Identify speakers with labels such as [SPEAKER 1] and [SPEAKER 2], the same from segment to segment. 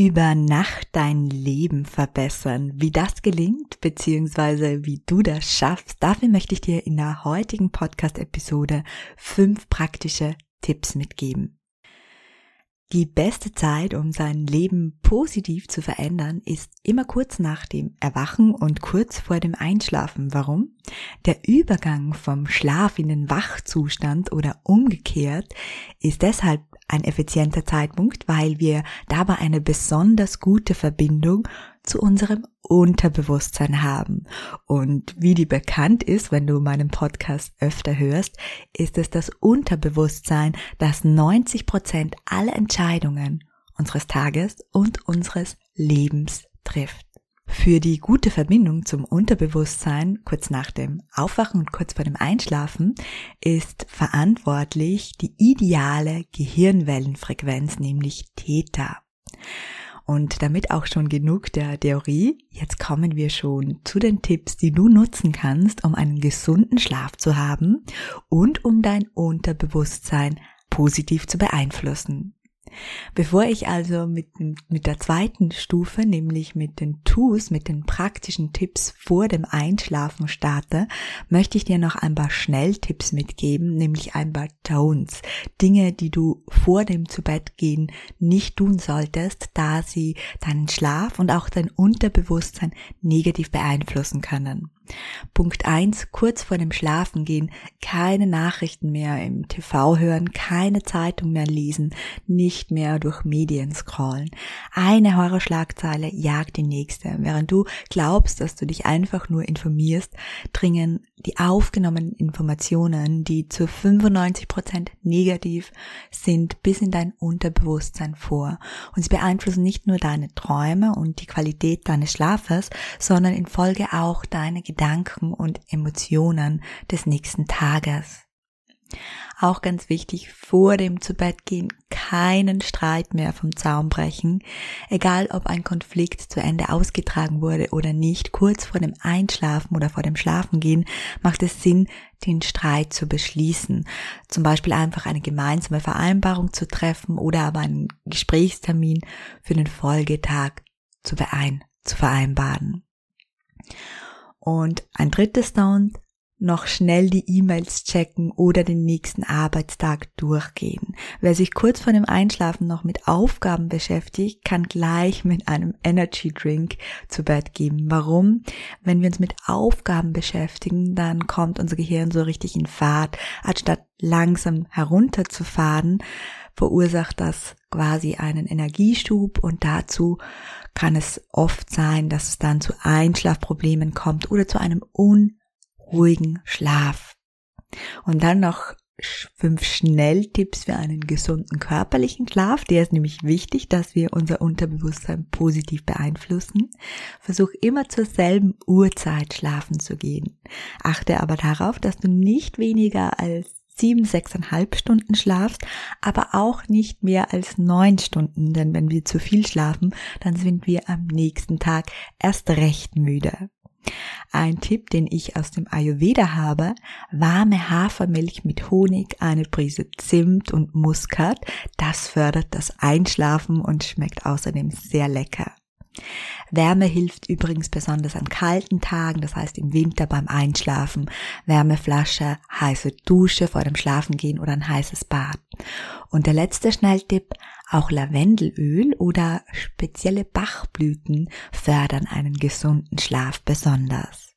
[SPEAKER 1] Über Nacht dein Leben verbessern. Wie das gelingt, beziehungsweise wie du das schaffst, dafür möchte ich dir in der heutigen Podcast-Episode fünf praktische Tipps mitgeben. Die beste Zeit, um sein Leben positiv zu verändern, ist immer kurz nach dem Erwachen und kurz vor dem Einschlafen. Warum? Der Übergang vom Schlaf in den Wachzustand oder umgekehrt ist deshalb ein effizienter Zeitpunkt, weil wir dabei eine besonders gute Verbindung zu unserem Unterbewusstsein haben. Und wie die bekannt ist, wenn du meinen Podcast öfter hörst, ist es das Unterbewusstsein, das 90 Prozent aller Entscheidungen unseres Tages und unseres Lebens trifft. Für die gute Verbindung zum Unterbewusstsein kurz nach dem Aufwachen und kurz vor dem Einschlafen ist verantwortlich die ideale Gehirnwellenfrequenz, nämlich Theta. Und damit auch schon genug der Theorie, jetzt kommen wir schon zu den Tipps, die du nutzen kannst, um einen gesunden Schlaf zu haben und um dein Unterbewusstsein positiv zu beeinflussen. Bevor ich also mit, mit der zweiten Stufe, nämlich mit den Tools, mit den praktischen Tipps vor dem Einschlafen starte, möchte ich dir noch ein paar Schnelltipps mitgeben, nämlich ein paar Tones. Dinge, die du vor dem Zubettgehen nicht tun solltest, da sie deinen Schlaf und auch dein Unterbewusstsein negativ beeinflussen können. Punkt eins: kurz vor dem Schlafengehen keine Nachrichten mehr im TV hören, keine Zeitung mehr lesen, nicht mehr durch Medien scrollen. Eine Horrorschlagzeile jagt die nächste. Während du glaubst, dass du dich einfach nur informierst, dringen die aufgenommenen Informationen, die zu 95 Prozent negativ sind, bis in dein Unterbewusstsein vor. Und sie beeinflussen nicht nur deine Träume und die Qualität deines Schlafes, sondern in Folge auch deine Gedanken und Emotionen des nächsten Tages. Auch ganz wichtig, vor dem Zubettgehen keinen Streit mehr vom Zaun brechen. Egal ob ein Konflikt zu Ende ausgetragen wurde oder nicht, kurz vor dem Einschlafen oder vor dem Schlafengehen macht es Sinn, den Streit zu beschließen. Zum Beispiel einfach eine gemeinsame Vereinbarung zu treffen oder aber einen Gesprächstermin für den Folgetag zu, beein zu vereinbaren. Und ein drittes Down, noch schnell die E-Mails checken oder den nächsten Arbeitstag durchgehen. Wer sich kurz vor dem Einschlafen noch mit Aufgaben beschäftigt, kann gleich mit einem Energy Drink zu Bett gehen. Warum? Wenn wir uns mit Aufgaben beschäftigen, dann kommt unser Gehirn so richtig in Fahrt. Anstatt langsam herunterzufahren, verursacht das quasi einen Energieschub und dazu kann es oft sein, dass es dann zu Einschlafproblemen kommt oder zu einem un ruhigen Schlaf. Und dann noch fünf Schnelltipps für einen gesunden körperlichen Schlaf. Der ist nämlich wichtig, dass wir unser Unterbewusstsein positiv beeinflussen. Versuch immer zur selben Uhrzeit schlafen zu gehen. Achte aber darauf, dass du nicht weniger als sieben, sechseinhalb Stunden schlafst, aber auch nicht mehr als neun Stunden, denn wenn wir zu viel schlafen, dann sind wir am nächsten Tag erst recht müde. Ein Tipp, den ich aus dem Ayurveda habe, warme Hafermilch mit Honig, eine Prise Zimt und Muskat. Das fördert das Einschlafen und schmeckt außerdem sehr lecker. Wärme hilft übrigens besonders an kalten Tagen, das heißt im Winter beim Einschlafen. Wärmeflasche, heiße Dusche vor dem Schlafengehen oder ein heißes Bad. Und der letzte Schnelltipp, auch Lavendelöl oder spezielle Bachblüten fördern einen gesunden Schlaf besonders.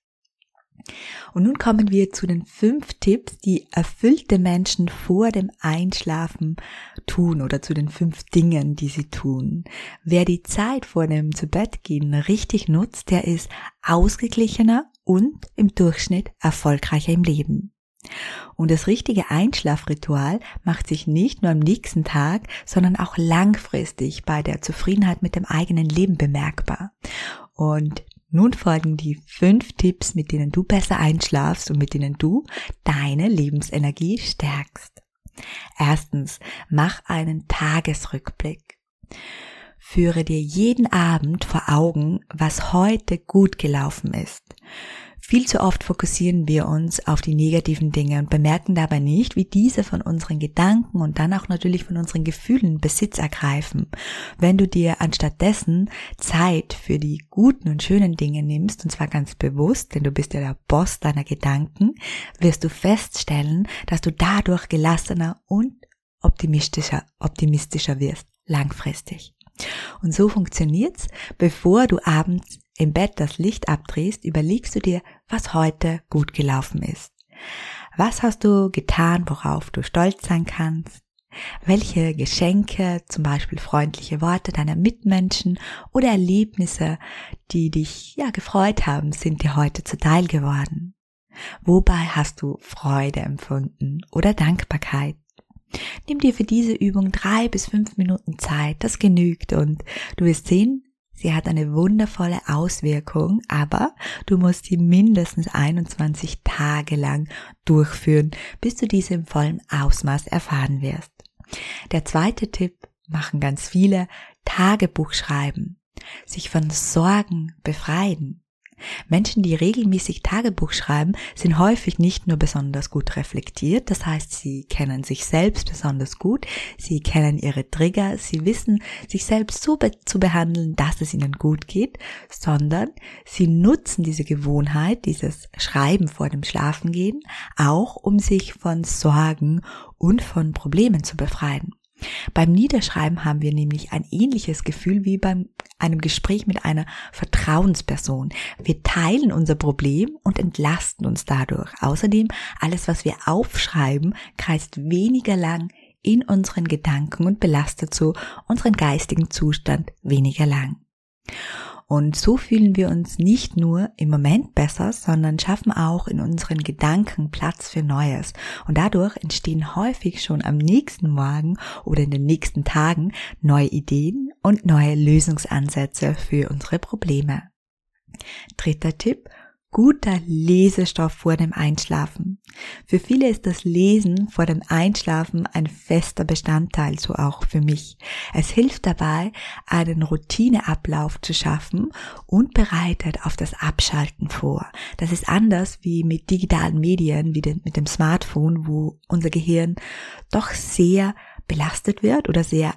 [SPEAKER 1] Und nun kommen wir zu den fünf Tipps, die erfüllte Menschen vor dem Einschlafen tun oder zu den fünf Dingen, die sie tun. Wer die Zeit vor dem Zubettgehen richtig nutzt, der ist ausgeglichener und im Durchschnitt erfolgreicher im Leben. Und das richtige Einschlafritual macht sich nicht nur am nächsten Tag, sondern auch langfristig bei der Zufriedenheit mit dem eigenen Leben bemerkbar. Und nun folgen die fünf Tipps, mit denen du besser einschlafst und mit denen du deine Lebensenergie stärkst. Erstens, mach einen Tagesrückblick. Führe dir jeden Abend vor Augen, was heute gut gelaufen ist. Viel zu oft fokussieren wir uns auf die negativen Dinge und bemerken dabei nicht, wie diese von unseren Gedanken und dann auch natürlich von unseren Gefühlen Besitz ergreifen. Wenn du dir anstattdessen Zeit für die guten und schönen Dinge nimmst, und zwar ganz bewusst, denn du bist ja der Boss deiner Gedanken, wirst du feststellen, dass du dadurch gelassener und optimistischer, optimistischer wirst, langfristig. Und so funktioniert's, bevor du abends im Bett das Licht abdrehst, überlegst du dir, was heute gut gelaufen ist. Was hast du getan, worauf du stolz sein kannst? Welche Geschenke, zum Beispiel freundliche Worte deiner Mitmenschen oder Erlebnisse, die dich ja gefreut haben, sind dir heute zuteil geworden? Wobei hast du Freude empfunden oder Dankbarkeit? Nimm dir für diese Übung drei bis fünf Minuten Zeit, das genügt und du wirst sehen, Sie hat eine wundervolle Auswirkung, aber du musst sie mindestens 21 Tage lang durchführen, bis du diese im vollen Ausmaß erfahren wirst. Der zweite Tipp machen ganz viele Tagebuch schreiben, sich von Sorgen befreien. Menschen, die regelmäßig Tagebuch schreiben, sind häufig nicht nur besonders gut reflektiert, das heißt, sie kennen sich selbst besonders gut, sie kennen ihre Trigger, sie wissen, sich selbst so be zu behandeln, dass es ihnen gut geht, sondern sie nutzen diese Gewohnheit, dieses Schreiben vor dem Schlafengehen, auch um sich von Sorgen und von Problemen zu befreien. Beim Niederschreiben haben wir nämlich ein ähnliches Gefühl wie beim einem Gespräch mit einer Vertrauensperson. Wir teilen unser Problem und entlasten uns dadurch. Außerdem, alles, was wir aufschreiben, kreist weniger lang in unseren Gedanken und belastet so unseren geistigen Zustand weniger lang. Und so fühlen wir uns nicht nur im Moment besser, sondern schaffen auch in unseren Gedanken Platz für Neues. Und dadurch entstehen häufig schon am nächsten Morgen oder in den nächsten Tagen neue Ideen und neue Lösungsansätze für unsere Probleme. Dritter Tipp, guter Lesestoff vor dem Einschlafen. Für viele ist das Lesen vor dem Einschlafen ein fester Bestandteil, so auch für mich. Es hilft dabei, einen Routineablauf zu schaffen und bereitet auf das Abschalten vor. Das ist anders wie mit digitalen Medien, wie mit dem Smartphone, wo unser Gehirn doch sehr belastet wird oder sehr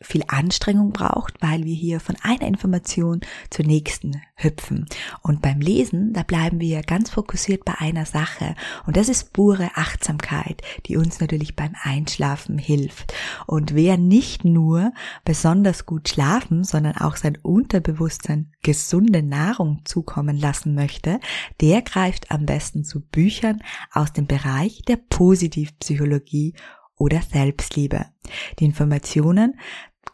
[SPEAKER 1] viel Anstrengung braucht, weil wir hier von einer Information zur nächsten hüpfen. Und beim Lesen, da bleiben wir ganz fokussiert bei einer Sache. Und das ist pure Achtsamkeit, die uns natürlich beim Einschlafen hilft. Und wer nicht nur besonders gut schlafen, sondern auch sein Unterbewusstsein gesunde Nahrung zukommen lassen möchte, der greift am besten zu Büchern aus dem Bereich der Positivpsychologie oder Selbstliebe. Die Informationen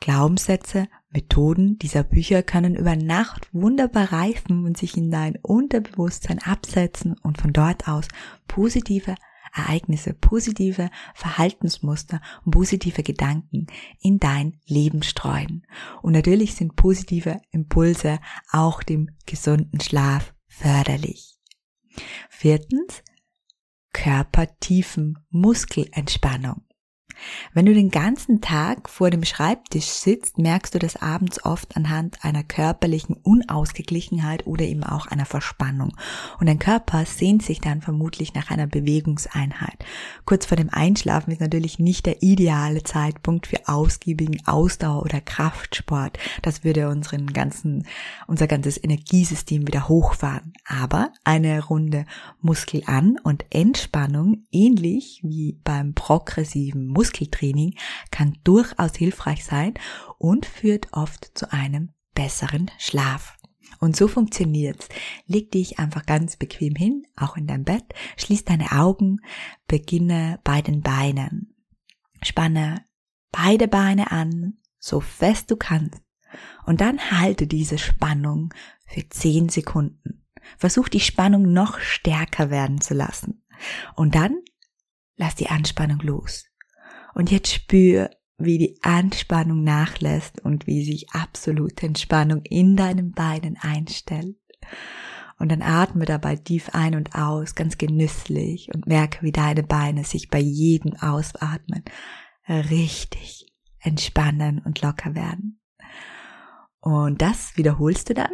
[SPEAKER 1] Glaubenssätze, Methoden dieser Bücher können über Nacht wunderbar reifen und sich in dein Unterbewusstsein absetzen und von dort aus positive Ereignisse, positive Verhaltensmuster und positive Gedanken in dein Leben streuen. Und natürlich sind positive Impulse auch dem gesunden Schlaf förderlich. Viertens, körpertiefen Muskelentspannung. Wenn du den ganzen Tag vor dem Schreibtisch sitzt, merkst du das abends oft anhand einer körperlichen Unausgeglichenheit oder eben auch einer Verspannung. Und dein Körper sehnt sich dann vermutlich nach einer Bewegungseinheit. Kurz vor dem Einschlafen ist natürlich nicht der ideale Zeitpunkt für ausgiebigen Ausdauer- oder Kraftsport. Das würde unseren ganzen, unser ganzes Energiesystem wieder hochfahren. Aber eine Runde Muskelan- und Entspannung, ähnlich wie beim progressiven Muskel Muskeltraining kann durchaus hilfreich sein und führt oft zu einem besseren Schlaf. Und so funktioniert's. Leg dich einfach ganz bequem hin, auch in deinem Bett, schließ deine Augen, beginne bei den Beinen. Spanne beide Beine an, so fest du kannst. Und dann halte diese Spannung für 10 Sekunden. Versuch die Spannung noch stärker werden zu lassen. Und dann lass die Anspannung los. Und jetzt spür, wie die Anspannung nachlässt und wie sich absolute Entspannung in deinen Beinen einstellt. Und dann atme dabei tief ein und aus, ganz genüsslich und merke, wie deine Beine sich bei jedem Ausatmen richtig entspannen und locker werden. Und das wiederholst du dann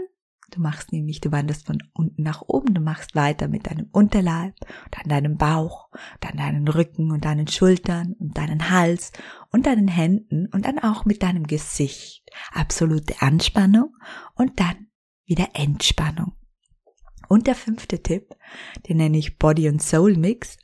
[SPEAKER 1] Du machst nämlich, du wanderst von unten nach oben, du machst weiter mit deinem Unterleib, dann deinem Bauch, dann deinen Rücken und deinen Schultern und deinen Hals und deinen Händen und dann auch mit deinem Gesicht. Absolute Anspannung und dann wieder Entspannung. Und der fünfte Tipp, den nenne ich Body and Soul Mix.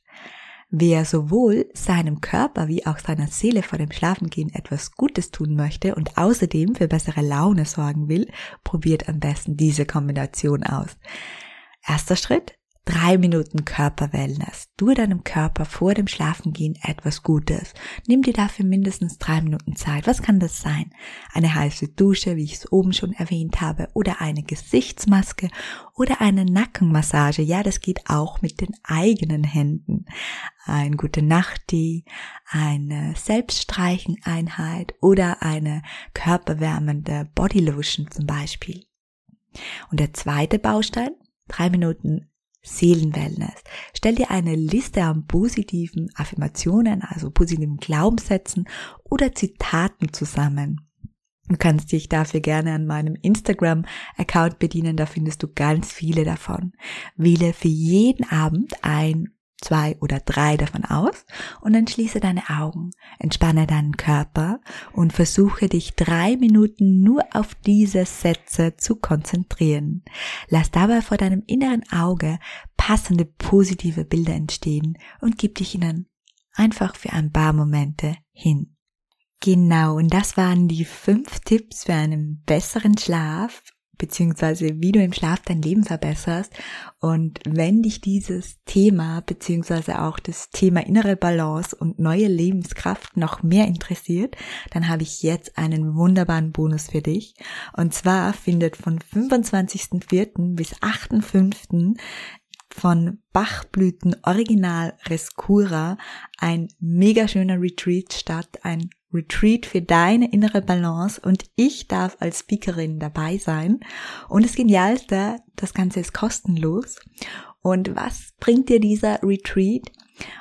[SPEAKER 1] Wer sowohl seinem Körper wie auch seiner Seele vor dem Schlafengehen etwas Gutes tun möchte und außerdem für bessere Laune sorgen will, probiert am besten diese Kombination aus. Erster Schritt, Drei Minuten Körperwellness. Du deinem Körper vor dem Schlafengehen etwas Gutes. Nimm dir dafür mindestens drei Minuten Zeit. Was kann das sein? Eine heiße Dusche, wie ich es oben schon erwähnt habe, oder eine Gesichtsmaske oder eine Nackenmassage. Ja, das geht auch mit den eigenen Händen. Ein gute Nachttee, eine Selbststreicheneinheit oder eine körperwärmende Bodylotion zum Beispiel. Und der zweite Baustein, drei Minuten Seelenwellness. Stell dir eine Liste an positiven Affirmationen, also positiven Glaubenssätzen oder Zitaten zusammen. Du kannst dich dafür gerne an meinem Instagram-Account bedienen, da findest du ganz viele davon. Wähle für jeden Abend ein zwei oder drei davon aus und dann schließe deine Augen, entspanne deinen Körper und versuche dich drei Minuten nur auf diese Sätze zu konzentrieren. Lass dabei vor deinem inneren Auge passende positive Bilder entstehen und gib dich ihnen einfach für ein paar Momente hin. Genau, und das waren die fünf Tipps für einen besseren Schlaf beziehungsweise wie du im Schlaf dein Leben verbesserst. Und wenn dich dieses Thema, beziehungsweise auch das Thema innere Balance und neue Lebenskraft noch mehr interessiert, dann habe ich jetzt einen wunderbaren Bonus für dich. Und zwar findet von 25.04. bis 8.05 von Bachblüten Original Rescura ein mega schöner Retreat statt, ein Retreat für deine innere Balance und ich darf als Speakerin dabei sein. Und das Genialste, das Ganze ist kostenlos. Und was bringt dir dieser Retreat?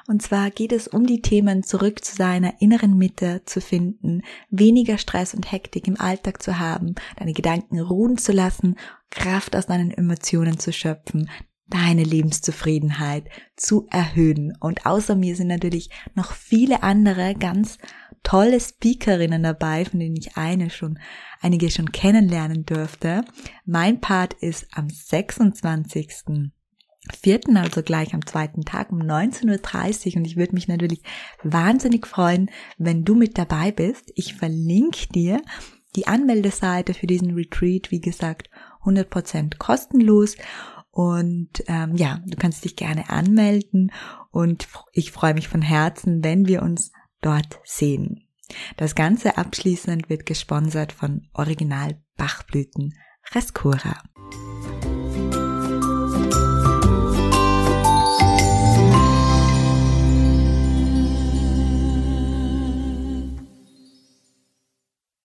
[SPEAKER 1] Und zwar geht es um die Themen zurück zu seiner inneren Mitte zu finden, weniger Stress und Hektik im Alltag zu haben, deine Gedanken ruhen zu lassen, Kraft aus deinen Emotionen zu schöpfen, deine Lebenszufriedenheit zu erhöhen. Und außer mir sind natürlich noch viele andere ganz tolle Speakerinnen dabei, von denen ich eine schon, einige schon kennenlernen durfte. Mein Part ist am 26. Vierten, also gleich am zweiten Tag um 19.30 Uhr und ich würde mich natürlich wahnsinnig freuen, wenn du mit dabei bist. Ich verlinke dir die Anmeldeseite für diesen Retreat, wie gesagt, 100% kostenlos und ähm, ja, du kannst dich gerne anmelden und ich freue mich von Herzen, wenn wir uns dort sehen. Das Ganze abschließend wird gesponsert von Original Bachblüten Rescura.